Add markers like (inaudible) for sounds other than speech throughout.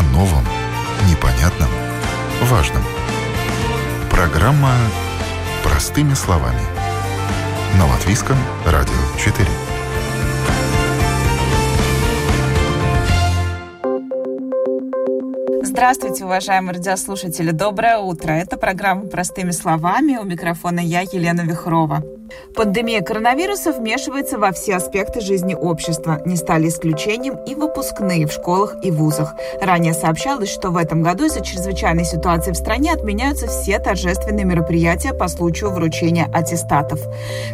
О новом, непонятном, важном. Программа «Простыми словами». На Латвийском радио 4. Здравствуйте, уважаемые радиослушатели. Доброе утро. Это программа «Простыми словами». У микрофона я, Елена Вихрова. Пандемия коронавируса вмешивается во все аспекты жизни общества. Не стали исключением и выпускные в школах и вузах. Ранее сообщалось, что в этом году из-за чрезвычайной ситуации в стране отменяются все торжественные мероприятия по случаю вручения аттестатов.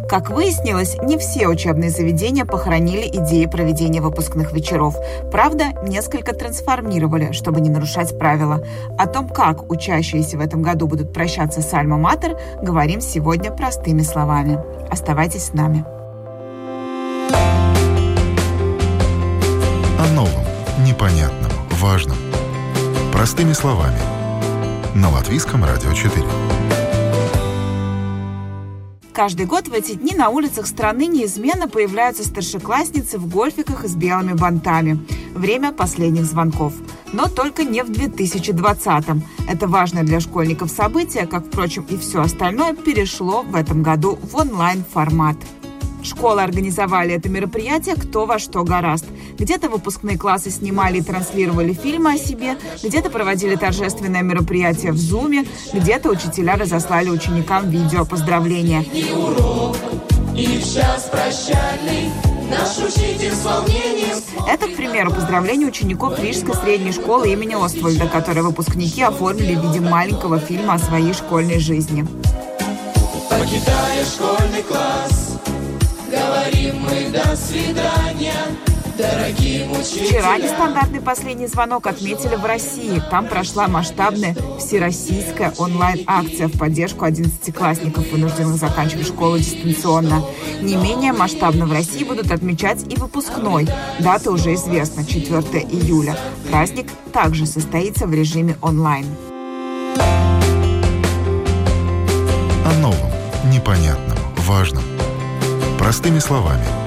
Как выяснилось, не все учебные заведения похоронили идеи проведения выпускных вечеров. Правда, несколько трансформировали, чтобы не нарушать правила. О том, как учащиеся в этом году будут прощаться с Альма-Матер, говорим сегодня простыми словами. Оставайтесь с нами. О новом, непонятном, важном. Простыми словами. На Латвийском радио 4. Каждый год в эти дни на улицах страны неизменно появляются старшеклассницы в гольфиках и с белыми бантами. Время последних звонков. Но только не в 2020-м. Это важное для школьников событие, как, впрочем, и все остальное, перешло в этом году в онлайн-формат. Школы организовали это мероприятие «Кто во что гораст». Где-то выпускные классы снимали и транслировали фильмы о себе, где-то проводили торжественное мероприятие в Зуме, где-то учителя разослали ученикам видео поздравления. И урок, и час прощальный Наш учитель с волнением... Это, к примеру, поздравление учеников Рижской средней школы имени Оствальда, которые выпускники оформили в виде маленького фильма о своей школьной жизни. Покидая школьный класс, говорим мы до свидания. Вчера нестандартный последний звонок отметили в России. Там прошла масштабная всероссийская онлайн-акция в поддержку одиннадцатиклассников, вынужденных заканчивать школу дистанционно. Не менее масштабно в России будут отмечать и выпускной. Дата уже известна – 4 июля. Праздник также состоится в режиме онлайн. О новом, непонятном, важном. Простыми словами –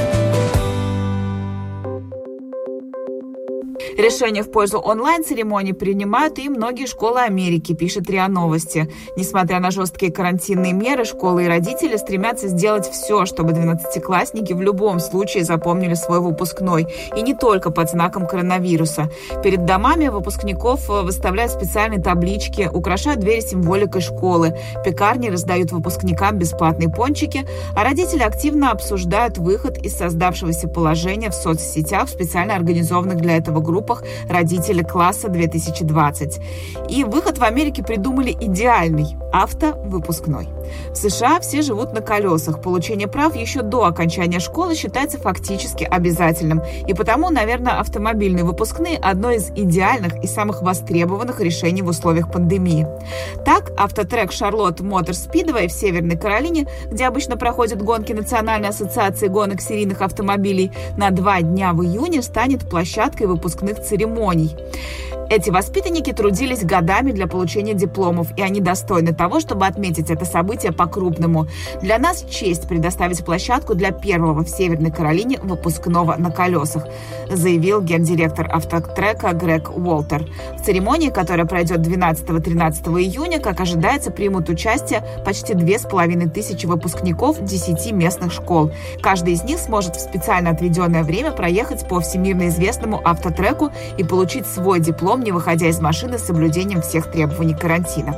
Решение в пользу онлайн-церемонии принимают и многие школы Америки, пишет РИА Новости. Несмотря на жесткие карантинные меры, школы и родители стремятся сделать все, чтобы 12-классники в любом случае запомнили свой выпускной. И не только под знаком коронавируса. Перед домами выпускников э, выставляют специальные таблички, украшают двери символикой школы. Пекарни раздают выпускникам бесплатные пончики, а родители активно обсуждают выход из создавшегося положения в соцсетях, специально организованных для этого группах группах «Родители класса 2020». И выход в Америке придумали идеальный – автовыпускной. В США все живут на колесах. Получение прав еще до окончания школы считается фактически обязательным. И потому, наверное, автомобильные выпускные – одно из идеальных и самых востребованных решений в условиях пандемии. Так, автотрек Шарлотт Мотор Спидвей в Северной Каролине, где обычно проходят гонки Национальной ассоциации гонок серийных автомобилей, на два дня в июне станет площадкой выпускных церемоний. Эти воспитанники трудились годами для получения дипломов, и они достойны того, чтобы отметить это событие по-крупному. Для нас честь предоставить площадку для первого в Северной Каролине выпускного на колесах, заявил гендиректор автотрека Грег Уолтер. В церемонии, которая пройдет 12-13 июня, как ожидается, примут участие почти две с половиной тысячи выпускников 10 местных школ. Каждый из них сможет в специально отведенное время проехать по всемирно известному автотреку и получить свой диплом не выходя из машины с соблюдением всех требований карантина.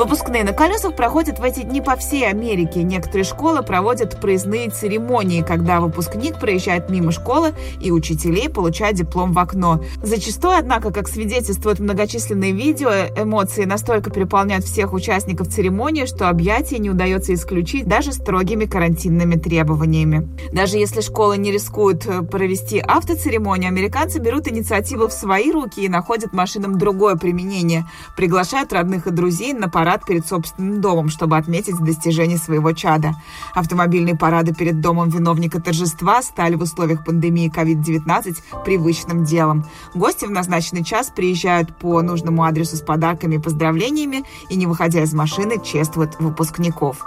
Выпускные на колесах проходят в эти дни по всей Америке. Некоторые школы проводят проездные церемонии, когда выпускник проезжает мимо школы и учителей получает диплом в окно. Зачастую, однако, как свидетельствуют многочисленные видео, эмоции настолько переполняют всех участников церемонии, что объятия не удается исключить даже строгими карантинными требованиями. Даже если школы не рискуют э, провести автоцеремонию, американцы берут инициативу в свои руки и находят машинам другое применение. Приглашают родных и друзей на парад перед собственным домом, чтобы отметить достижение своего чада. Автомобильные парады перед домом виновника торжества стали в условиях пандемии COVID-19 привычным делом. Гости в назначенный час приезжают по нужному адресу с подарками и поздравлениями и, не выходя из машины, чествуют выпускников.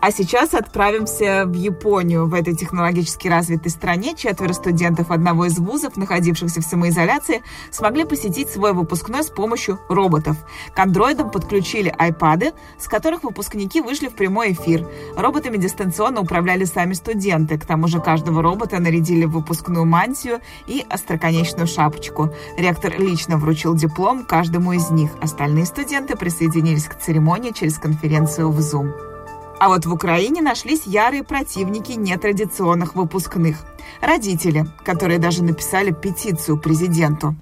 А сейчас отправимся в Японию. В этой технологически развитой стране четверо студентов одного из вузов, находившихся в самоизоляции, смогли посетить свой выпускной с помощью роботов. К андроидам подключили айпады, с которых выпускники вышли в прямой эфир. Роботами дистанционно управляли сами студенты. К тому же каждого робота нарядили в выпускную мантию и остроконечную шапочку. Ректор лично вручил диплом каждому из них. Остальные студенты присоединились к церемонии через конференцию в Zoom. А вот в Украине нашлись ярые противники нетрадиционных выпускных. Родители, которые даже написали петицию президенту.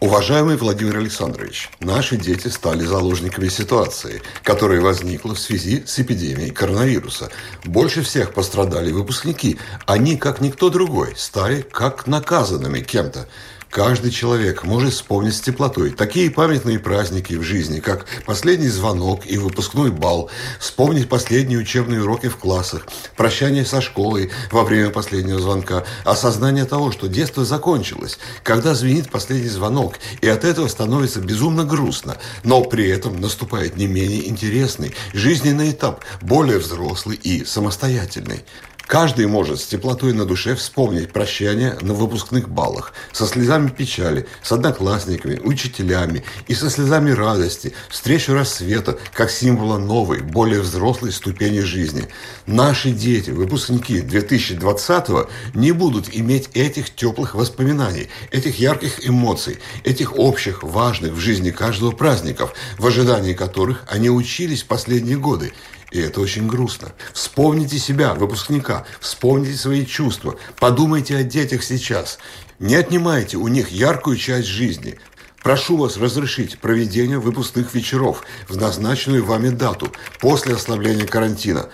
Уважаемый Владимир Александрович, наши дети стали заложниками ситуации, которая возникла в связи с эпидемией коронавируса. Больше всех пострадали выпускники. Они, как никто другой, стали как наказанными кем-то. Каждый человек может вспомнить с теплотой такие памятные праздники в жизни, как последний звонок и выпускной бал, вспомнить последние учебные уроки в классах, прощание со школой во время последнего звонка, осознание того, что детство закончилось, когда звенит последний звонок, и от этого становится безумно грустно, но при этом наступает не менее интересный жизненный этап, более взрослый и самостоятельный. Каждый может с теплотой на душе вспомнить прощание на выпускных баллах, со слезами печали, с одноклассниками, учителями и со слезами радости, встречу рассвета как символа новой, более взрослой ступени жизни. Наши дети, выпускники 2020-го, не будут иметь этих теплых воспоминаний, этих ярких эмоций, этих общих, важных в жизни каждого праздников, в ожидании которых они учились последние годы. И это очень грустно. Вспомните себя, выпускника, вспомните свои чувства, подумайте о детях сейчас. Не отнимайте у них яркую часть жизни. Прошу вас разрешить проведение выпускных вечеров в назначенную вами дату после ослабления карантина.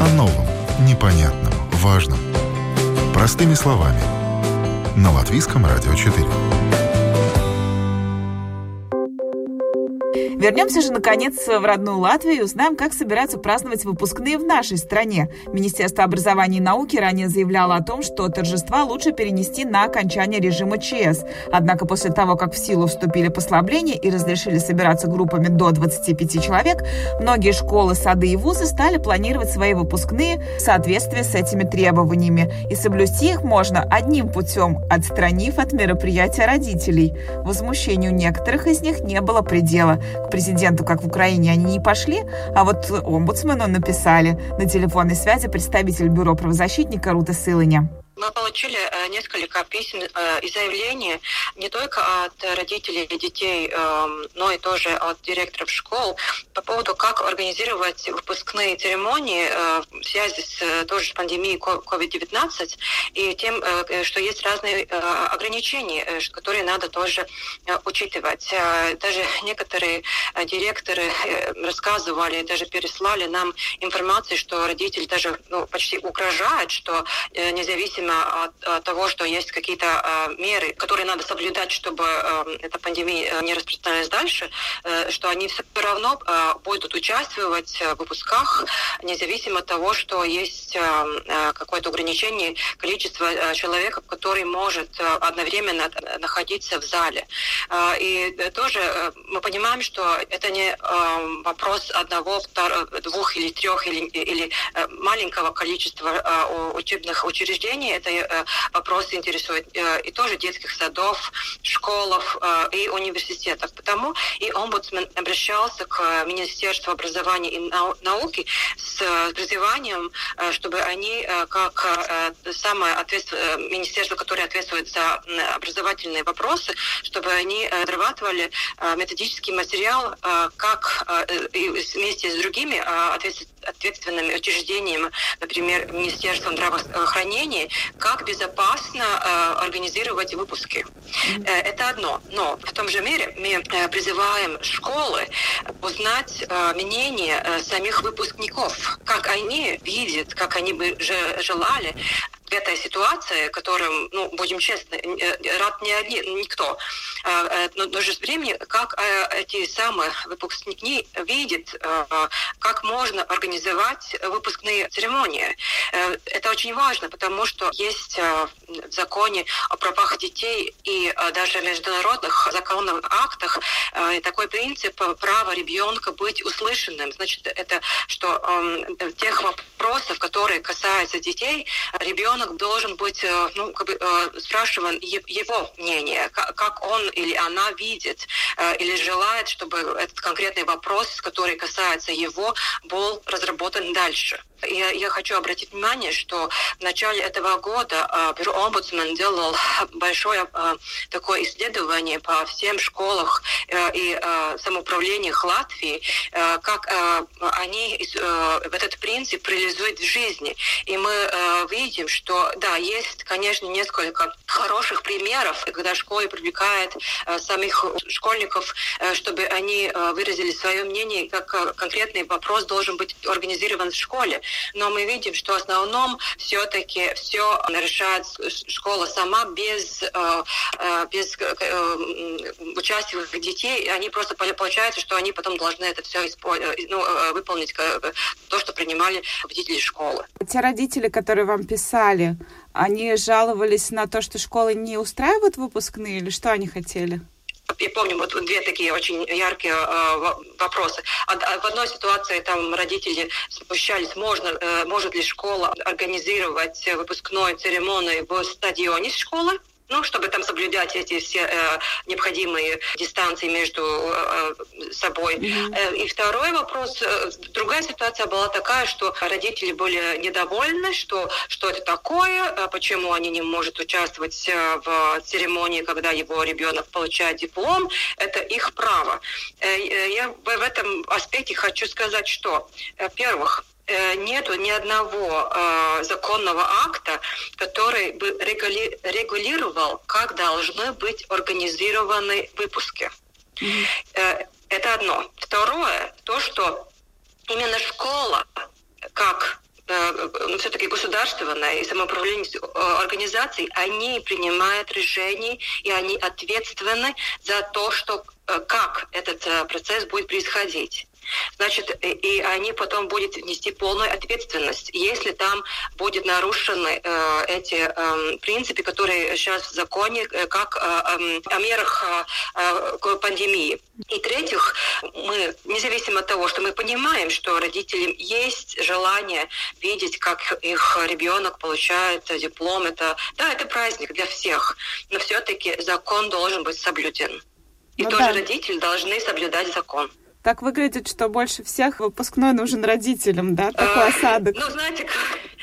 О новом, непонятном, важном. Простыми словами. На Латвийском радио 4. Вернемся же, наконец, в родную Латвию и узнаем, как собираются праздновать выпускные в нашей стране. Министерство образования и науки ранее заявляло о том, что торжества лучше перенести на окончание режима ЧС. Однако после того, как в силу вступили послабления и разрешили собираться группами до 25 человек, многие школы, сады и вузы стали планировать свои выпускные в соответствии с этими требованиями. И соблюсти их можно одним путем, отстранив от мероприятия родителей. Возмущению некоторых из них не было предела. К президенту, как в Украине, они не пошли, а вот омбудсмену написали. На телефонной связи представитель бюро правозащитника Рута Сылыня. Мы получили э, несколько писем э, и заявлений не только от родителей детей, эм, но и тоже от директоров школ по поводу, как организировать выпускные церемонии э, в связи с тоже пандемией COVID-19 и тем, что есть разные ограничения, которые надо тоже учитывать. Даже некоторые директоры рассказывали, даже переслали нам информацию, что родители даже ну, почти угрожают, что независимо независимо от, того, что есть какие-то э, меры, которые надо соблюдать, чтобы э, эта пандемия э, не распространялась дальше, э, что они все равно будут участвовать в выпусках, независимо от того, что есть э, э какое-то ограничение количества человек, который может одновременно находиться в зале. И тоже мы понимаем, что это не э, вопрос одного, двух или трех или, или маленького количества учебных учреждений, это э, вопрос интересует э, и тоже детских садов, школов э, и университетов. Потому и омбудсмен обращался к Министерству образования и науки с призыванием, чтобы они, как самое ответственное министерство, которое ответствует за образовательные вопросы, чтобы они разрабатывали методический материал, как вместе с другими ответственными учреждениями, например, Министерством здравоохранения, как безопасно э, организировать выпуски. Э, это одно. Но в том же мере мы э, призываем школы узнать э, мнение э, самих выпускников, как они видят, как они бы желали этой ситуации, которым, ну, будем честны, э, рад не один, никто. А, э, но в то же время, как э, эти самые выпускники видят, как можно организовать выпускные церемонии. Это очень важно, потому что есть в законе о правах детей и даже международных законных актах такой принцип права ребенка быть услышанным. Значит, это что э, тех вопросов, которые касаются детей, ребенок должен быть ну, как бы, спрашиван его мнение, как он или она видит или желает, чтобы этот конкретный вопрос, который касается его, был разработан дальше. Я, я хочу обратить внимание, что в начале этого года э, бюро омбудсмен делал (laughs) большое э, такое исследование по всем школах э, и э, самоуправлениях Латвии, э, как э, они этот принцип реализуют в жизни. И мы видим, что да, есть, конечно, несколько хороших примеров, когда школа привлекает э, самих школьников, чтобы они выразили свое мнение, как конкретный вопрос должен быть организован в школе но мы видим, что в основном все-таки все решает школа сама без, э, э, без э, участия детей. Они просто получается, что они потом должны это все ну, выполнить, то, что принимали родители школы. Те родители, которые вам писали, они жаловались на то, что школы не устраивают выпускные, или что они хотели? Я помню вот две такие очень яркие э, вопросы. А, в одной ситуации там родители смущались, можно, э, может ли школа организировать выпускной церемонию в стадионе школы, ну, чтобы там соблюдать эти все э, необходимые дистанции между э, собой. Mm-hmm. Э, и второй вопрос, э, другая ситуация была такая, что родители были недовольны, что что это такое, э, почему они не могут участвовать э, в церемонии, когда его ребенок получает диплом, это их право. Э, э я в этом аспекте хочу сказать, что, во-первых, Э, нету ни одного э, законного акта, который бы регули регулировал, как должны быть организованы выпуски. Mm-hmm. Э, это одно. Второе, то, что именно школа, как э, ну, все-таки государственная и самоуправление э, организаций, они принимают решения, и они ответственны за то, что, э, как этот процесс будет происходить значит, и они потом будут нести полную ответственность, если там будут нарушены э, эти э, принципы, которые сейчас в законе, э, как э, э, о мерах э, к пандемии. И третьих, мы, независимо от того, что мы понимаем, что родителям есть желание видеть, как их ребенок получает диплом, это, да, это праздник для всех, но все-таки закон должен быть соблюден. И ну, тоже да. родители должны соблюдать закон. Так выглядит, что больше всех выпускной нужен родителям, да? Такой а, осадок. Ну, знаете,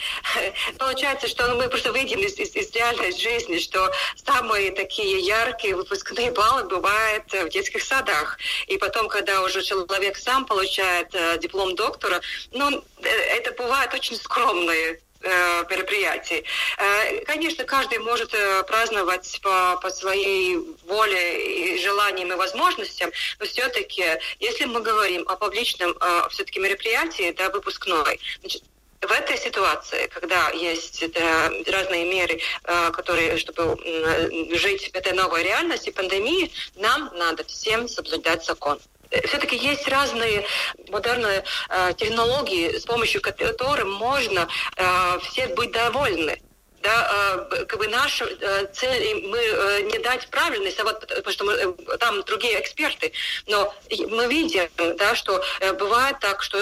(laughs) получается, что мы просто выйдем из, из, из реальной жизни, что самые такие яркие выпускные баллы бывают в детских садах. И потом, когда уже человек сам получает э, диплом доктора, ну, э, это бывает очень скромные Э, мероприятий. Э, конечно, каждый может э, праздновать по, по своей воле и желаниям и возможностям, но все-таки, если мы говорим о публичном все-таки мероприятии, да, выпускной, значит, в этой ситуации, когда есть да, разные меры, которые, чтобы жить в этой новой реальности, пандемии, нам надо всем соблюдать закон все-таки есть разные модерные э, технологии, с помощью которых можно э, все быть довольны. Да, э, как бы наша э, цель, мы э, не дать правильный совет, потому что мы, там другие эксперты, но мы видим, да, что бывает так, что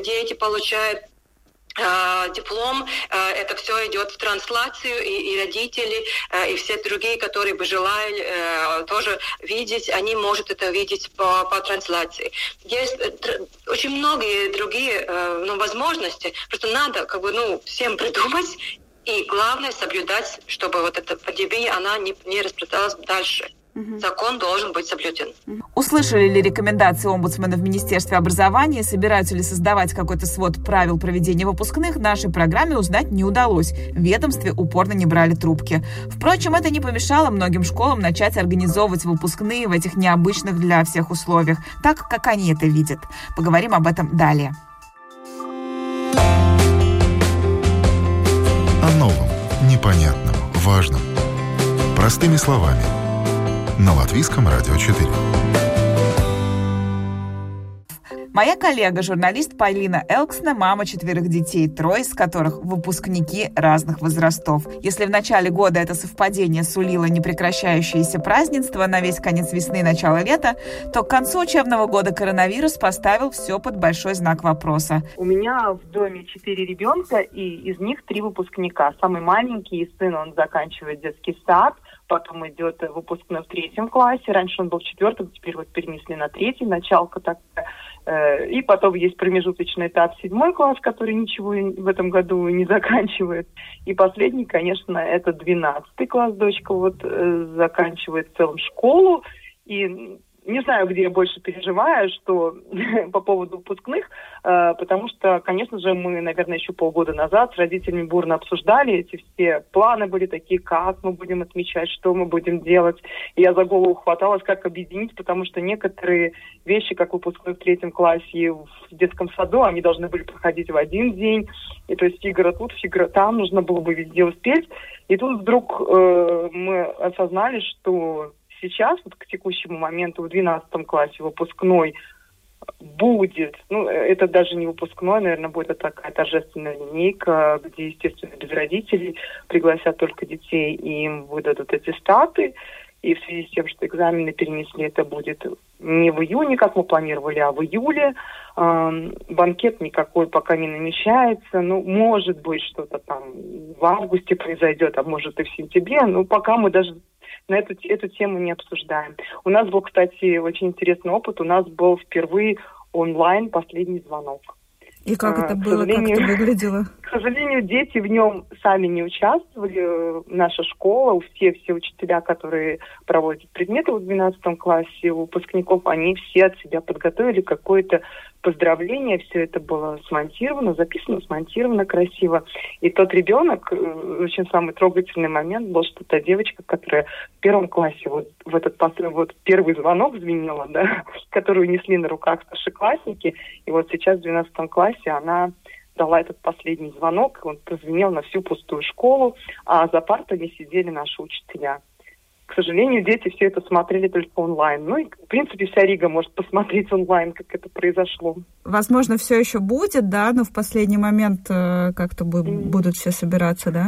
дети получают диплом, э, это все идет в трансляцию, и, и родители, э, и все другие, которые бы желали тоже видеть, они могут это видеть по, по трансляции. Есть очень многие другие ну, возможности, просто надо как бы, ну, всем (laughs) придумать, и главное соблюдать, чтобы вот эта пандемия, она не, не распространялась дальше. Закон должен быть соблюден. Услышали ли рекомендации омбудсмена в Министерстве образования? Собираются ли создавать какой-то свод правил проведения выпускных? Нашей программе узнать не удалось. В ведомстве упорно не брали трубки. Впрочем, это не помешало многим школам начать организовывать выпускные в этих необычных для всех условиях, так, как они это видят. Поговорим об этом далее. О новом, непонятном, важном. Простыми словами – на Латвийском радио 4. Моя коллега, журналист Полина Элксна, мама четверых детей, трое из которых выпускники разных возрастов. Если в начале года это совпадение сулило непрекращающееся празднество на весь конец весны и начало лета, то к концу учебного года коронавирус поставил все под большой знак вопроса. У меня в доме четыре ребенка, и из них три выпускника. Самый маленький сын, он заканчивает детский сад, потом идет выпускной в третьем классе. Раньше он был в четвертом, теперь вот перенесли на третий, началка такая. Э, и потом есть промежуточный этап седьмой класс, который ничего в этом году не (laughs) заканчивает. И последний, конечно, это двенадцатый класс. Дочка вот э, заканчивает в целом школу. И не знаю, где я больше переживаю, что (laughs) по поводу выпускных, э, потому что, конечно же, мы, наверное, еще полгода назад с родителями бурно обсуждали эти все планы были такие, как мы будем отмечать, что мы будем делать. И я за голову хваталась, как объединить, потому что некоторые вещи, как выпускной в третьем классе в детском саду, они должны были проходить в один день. И то есть фигура тут, фигура там, нужно было бы везде успеть. И тут вдруг э, мы осознали, что сейчас, вот к текущему моменту в 12 классе выпускной будет, ну, это даже не выпускной, наверное, будет такая торжественная линейка, где, естественно, без родителей пригласят только детей, и им выдадут эти статы. И в связи с тем, что экзамены перенесли, это будет не в июне, как мы планировали, а в июле. Э, банкет никакой пока не намечается. Ну, может быть, что-то там в августе произойдет, а может и в сентябре. Но пока мы даже на эту, эту тему не обсуждаем. У нас был, кстати, очень интересный опыт. У нас был впервые онлайн последний звонок. И как а, это было, как это выглядело? (laughs) К сожалению, дети в нем сами не участвовали. Наша школа, все, все учителя, которые проводят предметы в 12 классе, выпускников, они все от себя подготовили какое-то поздравление, все это было смонтировано, записано, смонтировано красиво. И тот ребенок, э, очень самый трогательный момент был, что та девочка, которая в первом классе вот в этот вот первый звонок звенела, да, (laughs) которую несли на руках старшеклассники, и вот сейчас в 12 классе она дала этот последний звонок, он прозвенел на всю пустую школу, а за партами сидели наши учителя к сожалению, дети все это смотрели только онлайн. Ну и, в принципе, вся Рига может посмотреть онлайн, как это произошло. Возможно, все еще будет, да, но в последний момент э, как-то будут все собираться, да?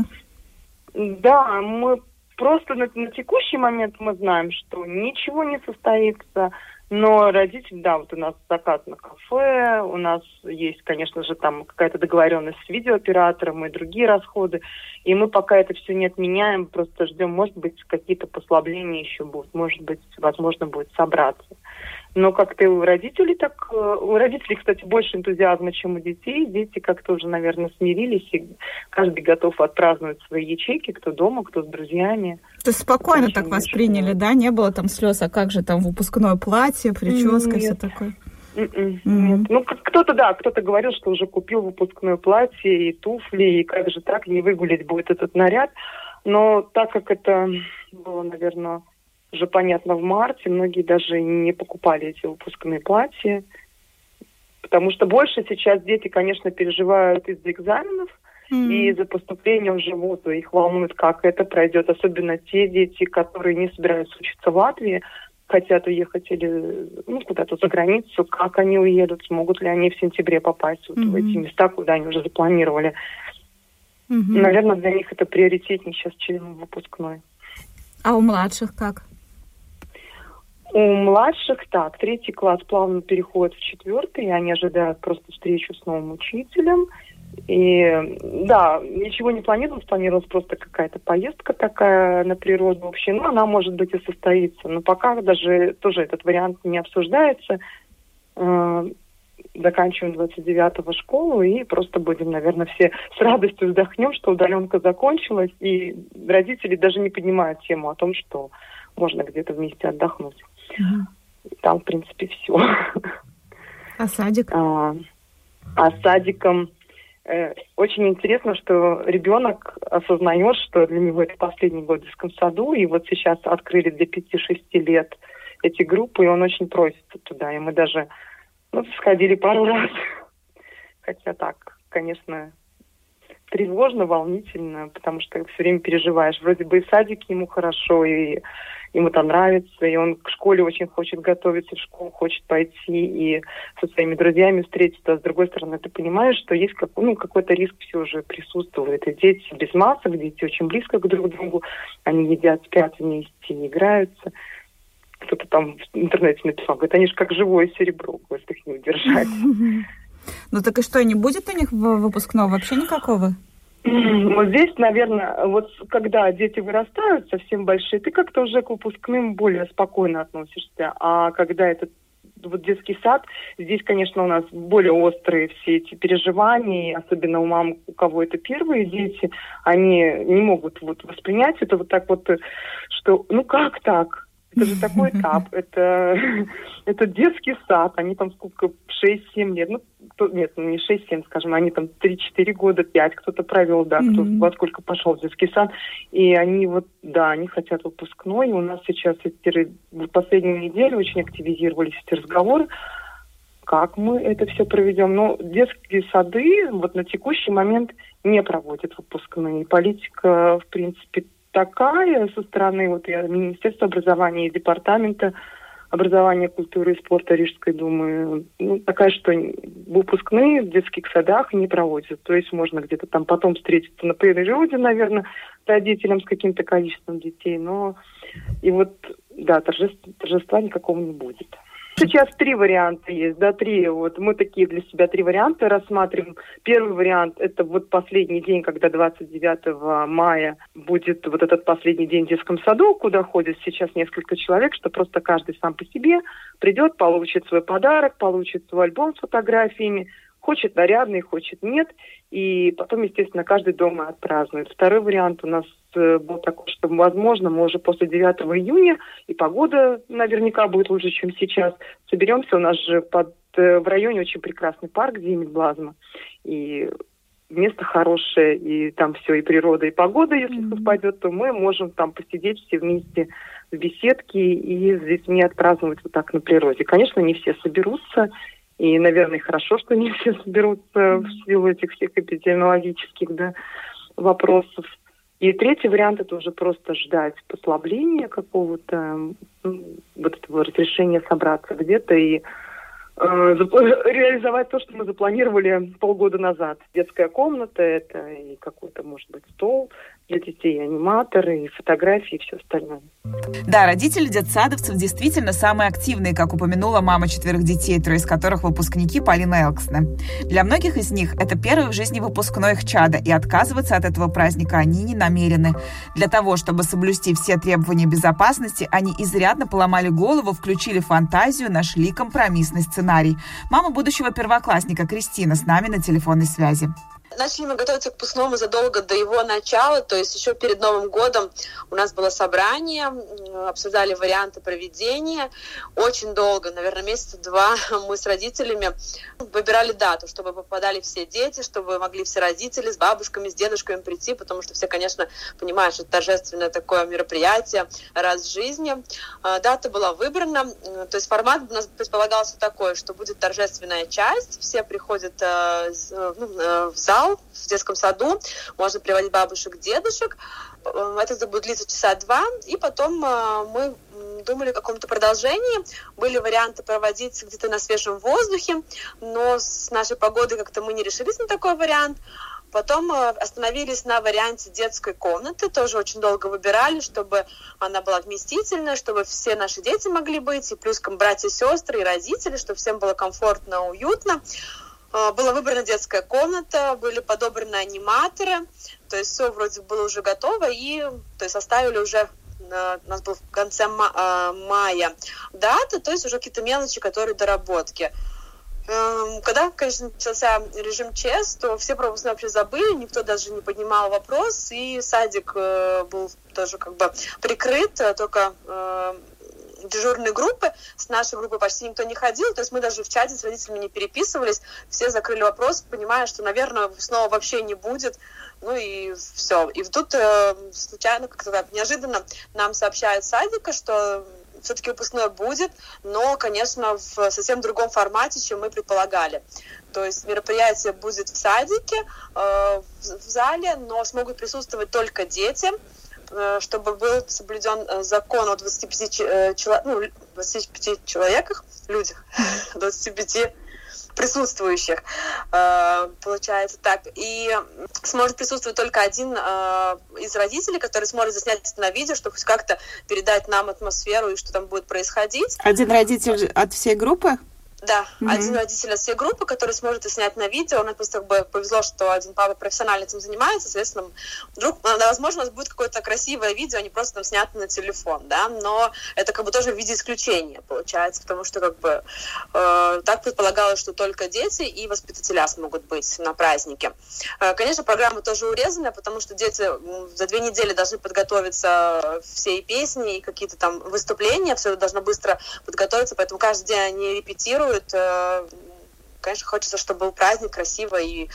Да, мы просто на, на текущий момент мы знаем, что ничего не состоится. Но родители, да, вот у нас заказ на кафе, у нас есть, конечно же, там какая-то договоренность с видеооператором и другие расходы. И мы пока это все не отменяем, просто ждем, может быть, какие-то послабления еще будут, может быть, возможно, будет собраться. Но как-то у родителей так... Э, у родителей, кстати, больше энтузиазма, чем у детей. Дети как-то уже, наверное, смирились, и каждый готов отпраздновать свои ячейки, кто дома, кто с друзьями. То есть спокойно так восприняли, да? Не было там слез, а как же там выпускное платье, прическа, Нет. все такое? Mm-mm, mm-hmm. Ну, кто-то, да, кто-то говорил, что уже купил выпускное платье и туфли, и как же так, не выгулить будет этот наряд. Но так как это было, наверное, уже понятно в марте, многие даже не покупали эти выпускные платья, потому что больше сейчас дети, конечно, переживают из-за экзаменов mm-hmm. и из-за поступления в живот, их волнует, как это пройдет, особенно те дети, которые не собираются учиться в Латвии, хотят уехать или ну, куда-то за границу, как они уедут, смогут ли они в сентябре попасть вот mm-hmm. в эти места, куда они уже запланировали. Mm-hmm. Наверное, для них это приоритетнее сейчас, чем выпускной. А у младших как? У младших так, третий класс плавно переходит в четвертый, и они ожидают просто встречу с новым учителем. И да, ничего не планировалось, планировалась просто какая-то поездка такая на природу вообще. Ну, она может быть и состоится, но пока даже тоже этот вариант не обсуждается. Э, заканчиваем 29-го школу и просто будем, наверное, все с радостью вздохнем, что удаленка закончилась, и родители даже не поднимают тему о том, что можно где-то вместе отдохнуть. Угу. Там, в принципе, все. А садик? А, а садиком э, очень интересно, что ребенок осознает, что для него это последний год в детском саду, и вот сейчас открыли для 5-6 лет эти группы, и он очень просится туда. И мы даже ну, сходили пару (laughs) раз. Хотя так, конечно, тревожно, волнительно, потому что все время переживаешь. Вроде бы и в садике ему хорошо, и ему это нравится, и он к школе очень хочет готовиться, в школу хочет пойти и со своими друзьями встретиться. А с другой стороны, ты понимаешь, что есть как, ну, какой-то риск все же присутствует. И дети без масок, дети очень близко к друг другу, они едят, спят вместе, играются кто-то там в интернете написал, говорит, они же как живое серебро, говорит, их не удержать. (laughs) Ну так и что, не будет у них выпускного вообще никакого? Вот здесь, наверное, вот когда дети вырастают совсем большие, ты как-то уже к выпускным более спокойно относишься. А когда это вот детский сад, здесь, конечно, у нас более острые все эти переживания, особенно у мам, у кого это первые дети, они не могут вот воспринять это вот так вот, что ну как так? Это же такой (laughs) этап. Это, (laughs) это детский сад. Они там сколько, 6-7 лет. Ну, кто, нет, ну не 6-7, скажем, они там 3-4 года, 5 кто-то провел, да, кто во сколько пошел в детский сад. И они вот, да, они хотят выпускной. И у нас сейчас эти, в последнюю неделю очень активизировались эти разговоры как мы это все проведем. Но детские сады вот на текущий момент не проводят выпускные. Политика, в принципе, такая со стороны вот я, Министерства образования и Департамента образования, культуры и спорта Рижской думы, ну, такая, что выпускные в детских садах не проводятся. То есть можно где-то там потом встретиться на природе, наверное, родителям с каким-то количеством детей, но и вот, да, торжества, торжества никакого не будет. Сейчас три варианта есть, да, три. Вот мы такие для себя три варианта рассматриваем. Первый вариант – это вот последний день, когда 29 мая будет вот этот последний день в детском саду, куда ходит сейчас несколько человек, что просто каждый сам по себе придет, получит свой подарок, получит свой альбом с фотографиями, хочет нарядный, хочет нет. И потом, естественно, каждый дома отпразднует. Второй вариант у нас э, был такой, что, возможно, мы уже после 9 июня, и погода наверняка будет лучше, чем сейчас, соберемся. У нас же под, э, в районе очень прекрасный парк Зимит Блазма. И место хорошее, и там все, и природа, и погода, если mm-hmm. совпадет, то мы можем там посидеть все вместе в беседке и с детьми отпраздновать вот так на природе. Конечно, не все соберутся, и, наверное, хорошо, что не все соберутся в силу этих всех эпидемиологических да, вопросов. И третий вариант это уже просто ждать послабления какого-то, ну, вот этого разрешения собраться где-то и э, (laughs) реализовать то, что мы запланировали полгода назад. Детская комната это и какой-то, может быть, стол, для детей, аниматоры, и фотографии, и все остальное. Да, родители детсадовцев действительно самые активные, как упомянула мама четверых детей, трое из которых выпускники Полина Элксна. Для многих из них это первый в жизни выпускной их чада, и отказываться от этого праздника они не намерены. Для того, чтобы соблюсти все требования безопасности, они изрядно поломали голову, включили фантазию, нашли компромиссный сценарий. Мама будущего первоклассника Кристина с нами на телефонной связи. Начали мы готовиться к выпускному задолго до его начала, то есть еще перед Новым годом у нас было собрание, обсуждали варианты проведения. Очень долго, наверное, месяца два (laughs) мы с родителями выбирали дату, чтобы попадали все дети, чтобы могли все родители с бабушками, с дедушками прийти, потому что все, конечно, понимают, что это торжественное такое мероприятие раз в жизни. А, дата была выбрана, то есть формат у нас предполагался такой, что будет торжественная часть, все приходят э, ну, э, в зал, зал в детском саду, можно приводить бабушек, дедушек. Э, это будет длиться часа два, и потом э, мы думали о каком-то продолжении. Были варианты проводить где-то на свежем воздухе, но с нашей погодой как-то мы не решились на такой вариант. Потом э, остановились на варианте детской комнаты, тоже очень долго выбирали, чтобы она была вместительная, чтобы все наши дети могли быть, и плюс братья, сестры и родители, чтобы всем было комфортно, уютно. А, была выбрана детская комната, были подобраны аниматоры, то есть все вроде было уже готово, и то есть оставили уже у нас был в конце а, мая дата, то есть уже какие-то мелочи, которые доработки. Эм, когда, конечно, начался режим ЧС, то все пропускные вообще забыли, никто даже не поднимал вопрос, и садик э, был тоже как бы прикрыт, э, только э, дежурной группы, с нашей группы почти никто не ходил, то есть мы даже в чате с родителями не переписывались, все закрыли вопрос, понимая, что, наверное, снова вообще не будет, ну и все. И тут э, случайно, как-то так неожиданно нам сообщают садика, что все-таки выпускной будет, но, конечно, в совсем другом формате, чем мы предполагали. То есть мероприятие будет в садике, э, в зале, но смогут присутствовать только дети. Э, чтобы был соблюден закон о 25, чело, ну, 25 человеках, людях, (laughs) 25 присутствующих, получается так. И сможет присутствовать только один из родителей, который сможет заснять это на видео, чтобы как-то передать нам атмосферу и что там будет происходить. Один родитель от всей группы? Да, mm-hmm. один родитель от всей группы, который сможет это снять на видео. Нам просто как бы повезло, что один папа профессионально этим занимается, соответственно, вдруг, ну, возможно, у нас будет какое-то красивое видео, а не просто там снято на телефон, да, но это как бы тоже в виде исключения получается, потому что как бы э, так предполагалось, что только дети и воспитателя смогут быть на празднике. Э, конечно, программа тоже урезана, потому что дети за две недели должны подготовиться все и песни, и какие-то там выступления, все должно быстро подготовиться, поэтому каждый день они репетируют, делают. Э, конечно, хочется, чтобы был праздник красиво и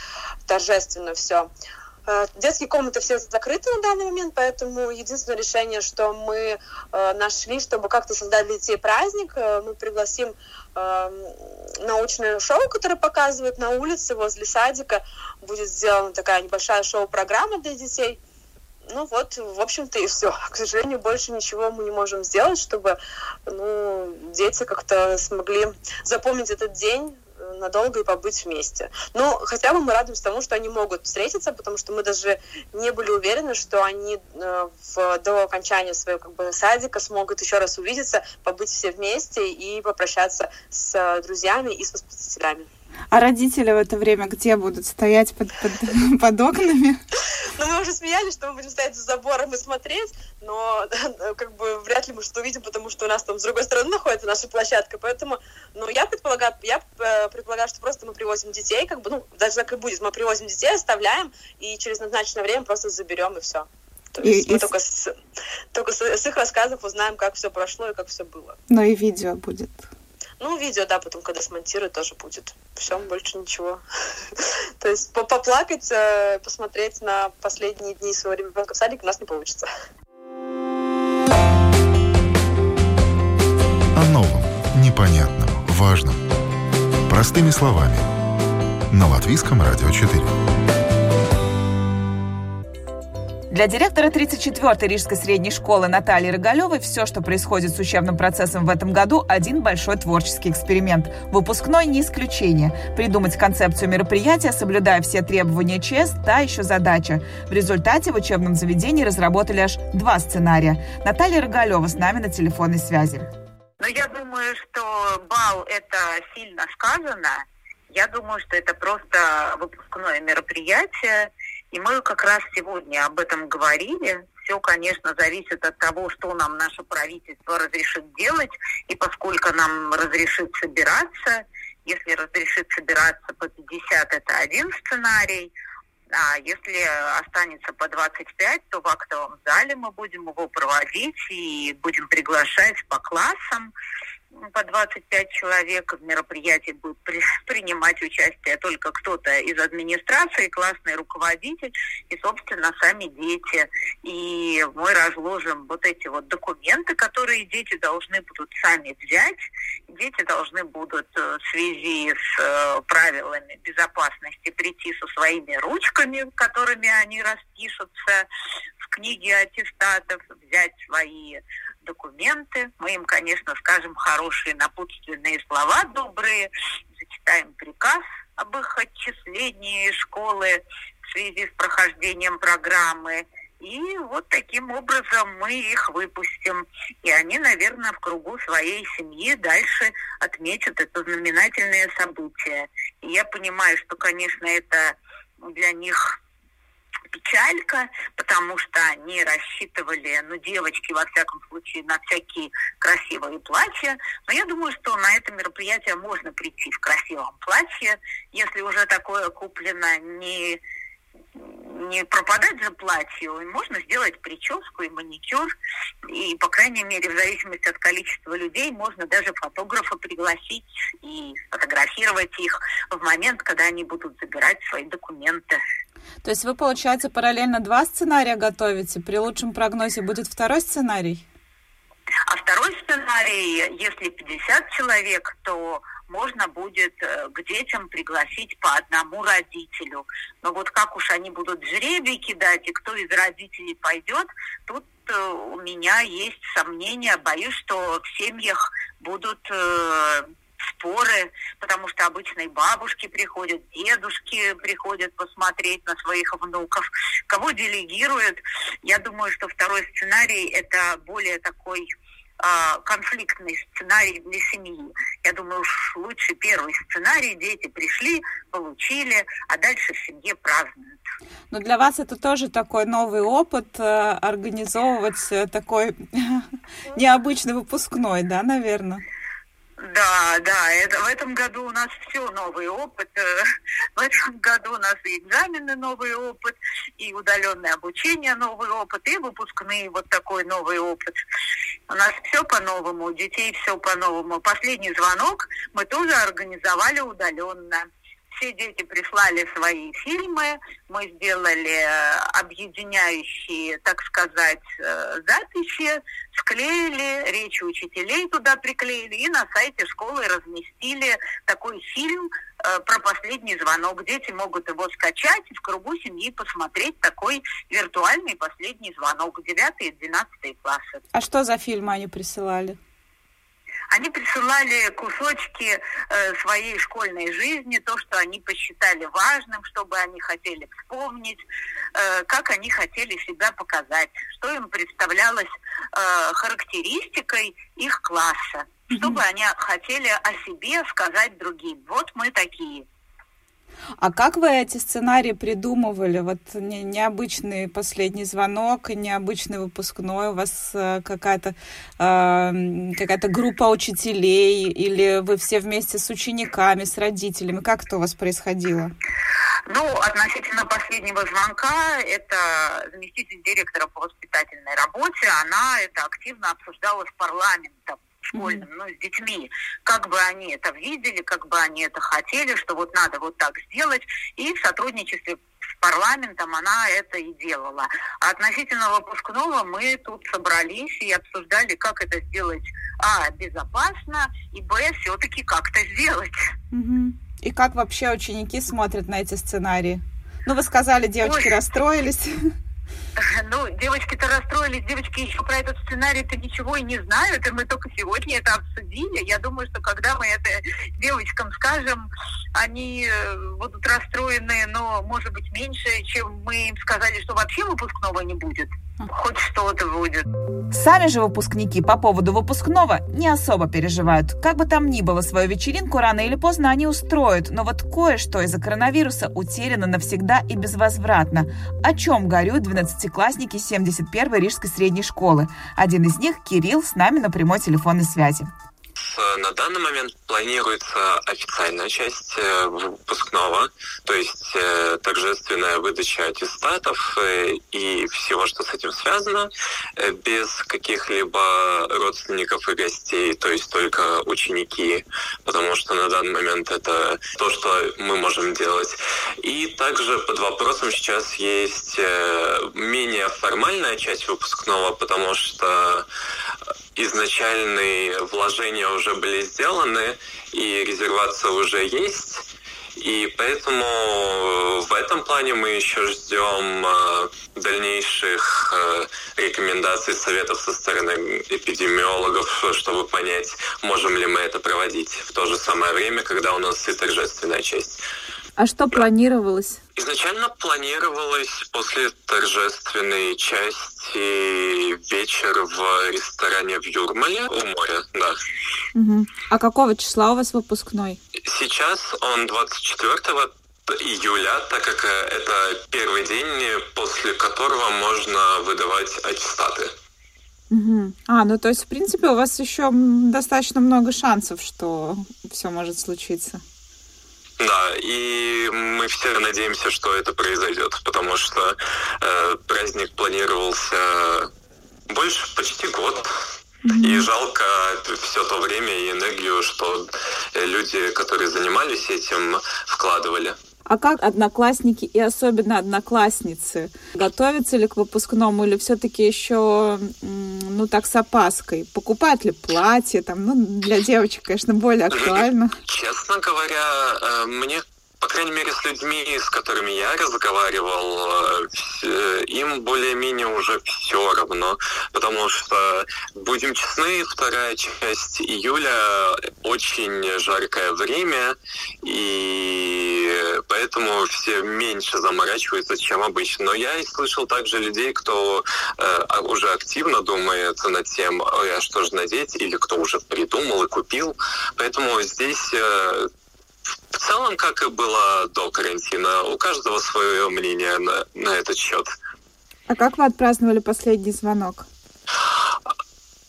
торжественно все. Э, детские комнаты все закрыты на данный момент, поэтому единственное решение, что мы э, нашли, чтобы как-то создать для детей праздник, мы пригласим научное шоу, которое показывают на улице возле садика. Будет сделана такая небольшая шоу-программа для детей – ну вот, в общем-то и все. К сожалению, больше ничего мы не можем сделать, чтобы ну, дети как-то смогли запомнить этот день э, надолго и побыть вместе. Но хотя бы мы радуемся тому, что они могут встретиться, потому что мы даже не были уверены, что они э, в, до окончания своего как бы, садика смогут еще раз увидеться, побыть все вместе и попрощаться с друзьями и с воспитателями. А родители в это время где будут стоять под, под, (laughs) под окнами? Ну, мы уже смеялись, что мы будем стоять за забором и смотреть, но (laughs) как бы вряд ли мы что-то увидим, потому что у нас там с другой стороны находится наша площадка. Поэтому, ну, я предполагаю, я э, предполагаю, что просто мы привозим детей, как бы, ну, даже так и будет, мы привозим детей, оставляем, и через назначенное время просто заберем, и все. То есть и, мы и... только, с, только с, с их рассказов узнаем, как все прошло и как все было. Ну и видео будет. Ну, видео, да, потом, когда смонтирую, тоже будет. Все, больше ничего. (laughs) То есть поплакать, э, посмотреть на последние дни своего ребенка в садике у нас не получится. О новом, непонятном, важном. Простыми словами. На Латвийском радио 4. Для директора 34-й Рижской средней школы Натальи Рогалевой все, что происходит с учебным процессом в этом году, один большой творческий эксперимент. Выпускной не исключение. Придумать концепцию мероприятия, соблюдая все требования ЧС, та еще задача. В результате в учебном заведении разработали аж два сценария. Наталья Рогалева с нами на телефонной связи. Ну, я думаю, что бал – это сильно сказано. Я думаю, что это просто выпускное мероприятие, и мы как раз сегодня об этом говорили. Все, конечно, зависит от того, что нам наше правительство разрешит делать и поскольку нам разрешит собираться. Если разрешит собираться по 50, это один сценарий. А если останется по 25, то в актовом зале мы будем его проводить и будем приглашать по классам по 25 человек в мероприятии будет при, принимать участие только кто-то из администрации, классный руководитель и, собственно, сами дети. И мы разложим вот эти вот документы, которые дети должны будут сами взять. Дети должны будут э, в связи с э, правилами безопасности прийти со своими ручками, которыми они распишутся в книге аттестатов, взять свои документы. Мы им, конечно, скажем хорошие напутственные слова добрые, зачитаем приказ об их отчислении школы в связи с прохождением программы. И вот таким образом мы их выпустим. И они, наверное, в кругу своей семьи дальше отметят это знаменательное событие. И я понимаю, что, конечно, это для них печалька, потому что они рассчитывали, ну, девочки, во всяком случае, на всякие красивые платья. Но я думаю, что на это мероприятие можно прийти в красивом платье, если уже такое куплено не не пропадать за платье, можно сделать прическу и маникюр, и, по крайней мере, в зависимости от количества людей, можно даже фотографа пригласить и фотографировать их в момент, когда они будут забирать свои документы. То есть вы, получается, параллельно два сценария готовите? При лучшем прогнозе будет второй сценарий? А второй сценарий, если 50 человек, то можно будет э, к детям пригласить по одному родителю. Но вот как уж они будут жребий кидать, и кто из родителей пойдет, тут э, у меня есть сомнения. Боюсь, что в семьях будут э, споры, потому что обычно и бабушки приходят, дедушки приходят посмотреть на своих внуков. Кого делегируют? Я думаю, что второй сценарий – это более такой конфликтный сценарий для семьи. Я думаю, уж лучше первый сценарий. Дети пришли, получили, а дальше в семье празднуют. Но для вас это тоже такой новый опыт, э, организовывать э, такой (laughs) необычный выпускной, да, наверное? Да, да, это, в этом году у нас все новый опыт. Э, (laughs) в этом году у нас и экзамены новый опыт, и удаленное обучение новый опыт, и выпускные вот такой новый опыт. У нас все по-новому, у детей все по-новому. Последний звонок мы тоже организовали удаленно все дети прислали свои фильмы, мы сделали э, объединяющие, так сказать, э, записи, склеили, речи учителей туда приклеили и на сайте школы разместили такой фильм э, про последний звонок. Дети могут его скачать и в кругу семьи посмотреть такой виртуальный последний звонок 9 и 12 классы. А что за фильмы они присылали? Они присылали кусочки э, своей школьной жизни, то, что они посчитали важным, чтобы они хотели вспомнить, э, как они хотели себя показать, что им представлялось э, характеристикой их класса, чтобы они хотели о себе сказать другим. Вот мы такие. А как вы эти сценарии придумывали? Вот не, необычный последний звонок, необычный выпускной, у вас э, какая-то э, какая-то группа учителей, или вы все вместе с учениками, с родителями? Как это у вас происходило? Ну, относительно последнего звонка, это заместитель директора по воспитательной работе, она это активно обсуждала с парламентом школьным, mm-hmm. ну, с детьми, как бы они это видели, как бы они это хотели, что вот надо вот так сделать, и в сотрудничестве с парламентом она это и делала. А относительно выпускного мы тут собрались и обсуждали, как это сделать, а, безопасно, и, б, все-таки как-то сделать. Mm-hmm. И как вообще ученики смотрят на эти сценарии? Ну, вы сказали, девочки Ой. расстроились. (laughs) (laughs) Ну, девочки-то расстроились, девочки еще про этот сценарий-то ничего и не знают, и мы только сегодня это обсудили. Я думаю, что когда мы это девочкам скажем, они э, будут расстроены, но, может быть, меньше, чем мы им сказали, что вообще выпускного не будет. Хоть что-то будет. Сами же выпускники по поводу выпускного не особо переживают. Как бы там ни было, свою вечеринку рано или поздно они устроят, но вот кое-что из-за коронавируса утеряно навсегда и безвозвратно. О чем горюют 12-классники 71-й Рижской средней школы. Один из них, Кирилл, с нами на прямой телефонной связи. На данный момент планируется официальная часть э, выпускного, то есть э, торжественная выдача аттестатов э, и всего, что с этим связано, без каких-либо родственников и гостей, то есть только ученики, потому что на данный момент это то, что мы можем делать. И также под вопросом сейчас есть менее формальная часть выпускного, потому что изначальные вложения уже были сделаны, и резервация уже есть. И поэтому э, в этом плане мы еще ждем э, дальнейших э, рекомендаций, советов со стороны эпидемиологов, чтобы понять, можем ли мы это проводить в то же самое время, когда у нас и торжественная часть. А что планировалось? Изначально планировалось после торжественной части вечер в ресторане в Юрмале у моря, да. Угу. А какого числа у вас выпускной? Сейчас он 24 июля, так как это первый день, после которого можно выдавать аттестаты. Угу. А, ну то есть, в принципе, у вас еще достаточно много шансов, что все может случиться. Да, и мы все надеемся, что это произойдет, потому что э, праздник планировался больше почти год. Mm-hmm. И жалко все то время и энергию, что люди, которые занимались этим, вкладывали. А как одноклассники и особенно одноклассницы готовятся ли к выпускному или все-таки еще, ну так, с опаской? Покупают ли платье? Там, ну, для девочек, конечно, более актуально. Честно говоря, э, мне по крайней мере, с людьми, с которыми я разговаривал, э, им более-менее уже все равно, потому что, будем честны, вторая часть июля очень жаркое время, и поэтому все меньше заморачиваются, чем обычно. Но я и слышал также людей, кто э, уже активно думает над тем, а что же надеть, или кто уже придумал и купил. Поэтому здесь э, в целом, как и было до карантина, у каждого свое мнение на, на этот счет. А как вы отпраздновали последний звонок?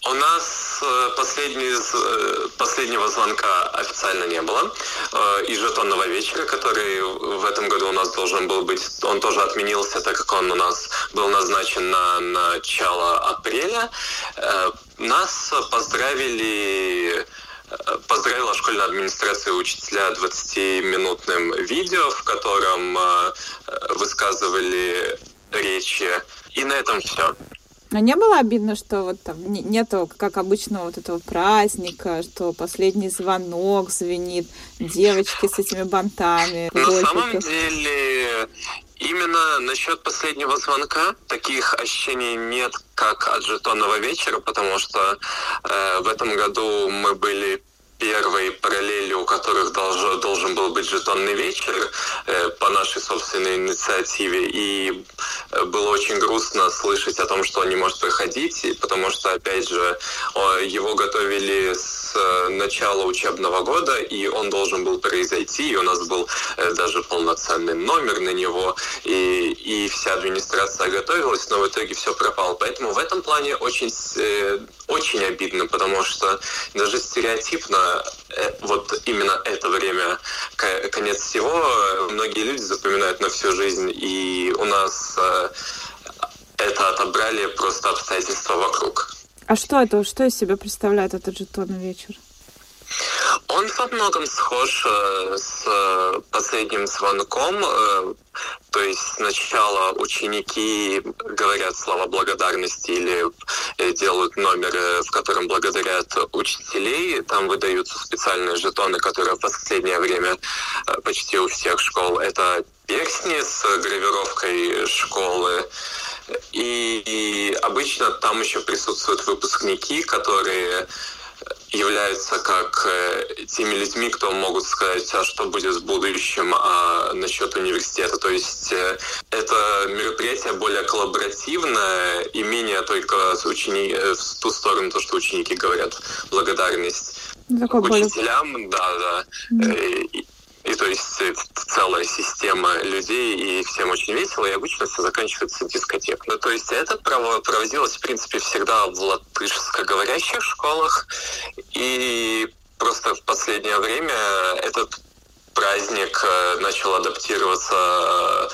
У нас э, последний, э, последнего звонка официально не было. Э, и жетонного вечера, который в этом году у нас должен был быть, он тоже отменился, так как он у нас был назначен на начало апреля. Нас поздравили поздравила школьная администрация учителя 20-минутным видео, в котором э, высказывали речи. И на этом все. А не было обидно, что вот там нету, как обычно, вот этого праздника, что последний звонок звенит, девочки с этими бантами. На самом деле, именно насчет последнего звонка. Таких ощущений нет, как от жетонного вечера, потому что э, в этом году мы были первой параллели, у которых должен, должен был быть жетонный вечер э, по нашей собственной инициативе. И э, было очень грустно слышать о том, что он не может проходить, потому что, опять же, его готовили с э, начала учебного года, и он должен был произойти, и у нас был э, даже полноценный номер на него, и, и вся администрация готовилась, но в итоге все пропало. Поэтому в этом плане очень, очень обидно, потому что даже стереотипно Э, вот именно это время, конец всего, многие люди запоминают на всю жизнь, и у нас э, это отобрали просто обстоятельства вокруг. А что это, что из себя представляет этот жетонный вечер? Он во многом схож э, с последним звонком. То есть сначала ученики говорят слова благодарности или э, делают номер, в котором благодарят учителей. Там выдаются специальные жетоны, которые в последнее время э, почти у всех школ. Это перстни с гравировкой школы. И, и обычно там еще присутствуют выпускники, которые являются как э, теми людьми, кто могут сказать, а что будет в будущем а насчет университета. То есть э, это мероприятие более коллаборативное и менее только с учени... Э, в ту сторону, то, что ученики говорят, благодарность Такой учителям, более... да, да. Mm. И то есть э, целая система людей, и всем очень весело, и обычно все заканчивается дискотекой. Ну, то есть это проводилось, в принципе, всегда в латышскоговорящих школах, и просто в последнее время этот праздник э, начал адаптироваться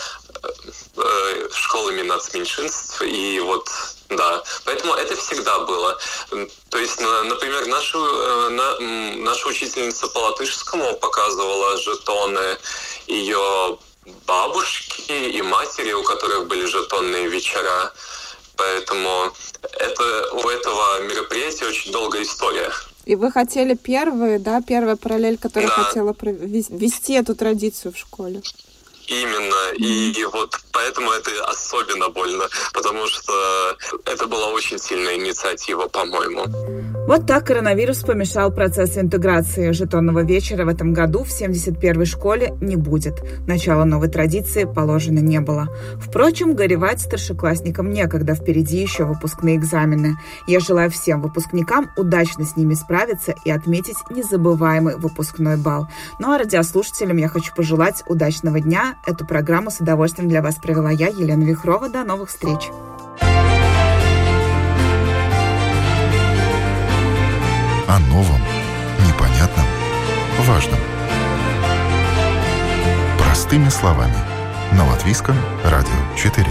школами нацменьшинств, и вот да, поэтому это всегда было. То есть, например, нашу, э, на, наша учительница по латышскому показывала жетоны ее бабушки и матери, у которых были жетонные вечера. Поэтому это, у этого мероприятия очень долгая история. И вы хотели первые, да, первая параллель, которая да. хотела ввести эту традицию в школе? Именно. И, и вот поэтому это особенно больно, потому что это была очень сильная инициатива, по-моему. Вот так коронавирус помешал процессу интеграции. Жетонного вечера в этом году в 71-й школе не будет. Начало новой традиции положено не было. Впрочем, горевать старшеклассникам некогда. Впереди еще выпускные экзамены. Я желаю всем выпускникам удачно с ними справиться и отметить незабываемый выпускной бал. Ну а радиослушателям я хочу пожелать удачного дня. Эту программу с удовольствием для вас провела я, Елена Вихрова. До новых встреч! о новом, непонятном, важном. Простыми словами. На Латвийском радио 4.